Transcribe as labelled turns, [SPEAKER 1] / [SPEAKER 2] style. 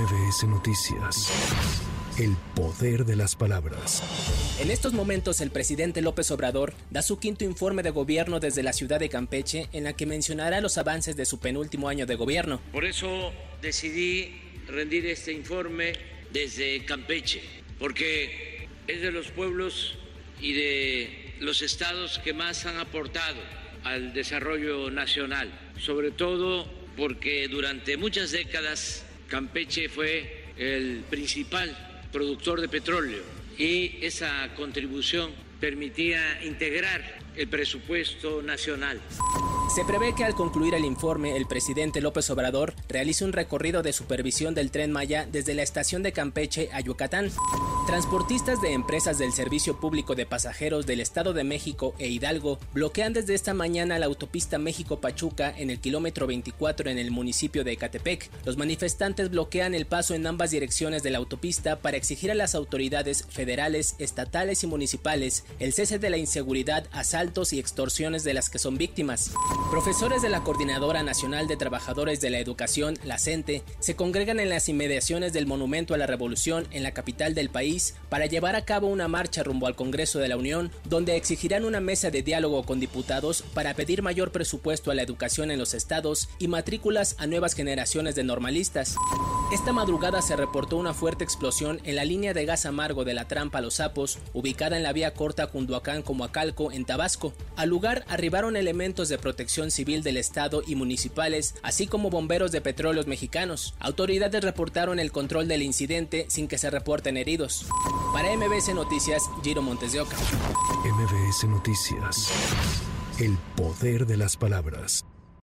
[SPEAKER 1] MBS Noticias. El poder de las palabras.
[SPEAKER 2] En estos momentos el presidente López Obrador da su quinto informe de gobierno desde la ciudad de Campeche en la que mencionará los avances de su penúltimo año de gobierno.
[SPEAKER 3] Por eso decidí rendir este informe desde Campeche, porque es de los pueblos y de los estados que más han aportado al desarrollo nacional, sobre todo porque durante muchas décadas Campeche fue el principal productor de petróleo y esa contribución permitía integrar el presupuesto nacional.
[SPEAKER 2] Se prevé que al concluir el informe, el presidente López Obrador realice un recorrido de supervisión del tren Maya desde la estación de Campeche a Yucatán. Transportistas de empresas del Servicio Público de Pasajeros del Estado de México e Hidalgo bloquean desde esta mañana la autopista México-Pachuca en el kilómetro 24 en el municipio de Ecatepec. Los manifestantes bloquean el paso en ambas direcciones de la autopista para exigir a las autoridades federales, estatales y municipales el cese de la inseguridad, asaltos y extorsiones de las que son víctimas. Profesores de la Coordinadora Nacional de Trabajadores de la Educación, la CENTE, se congregan en las inmediaciones del Monumento a la Revolución en la capital del país para llevar a cabo una marcha rumbo al Congreso de la Unión, donde exigirán una mesa de diálogo con diputados para pedir mayor presupuesto a la educación en los estados y matrículas a nuevas generaciones de normalistas. Esta madrugada se reportó una fuerte explosión en la línea de gas amargo de la trampa Los Sapos, ubicada en la vía corta Cunduacán-Comoacalco, en Tabasco. Al lugar arribaron elementos de protección civil del Estado y municipales, así como bomberos de petróleos mexicanos. Autoridades reportaron el control del incidente sin que se reporten heridos. Para MBS Noticias, Giro Montes de Oca.
[SPEAKER 1] MBS Noticias. El poder de las palabras.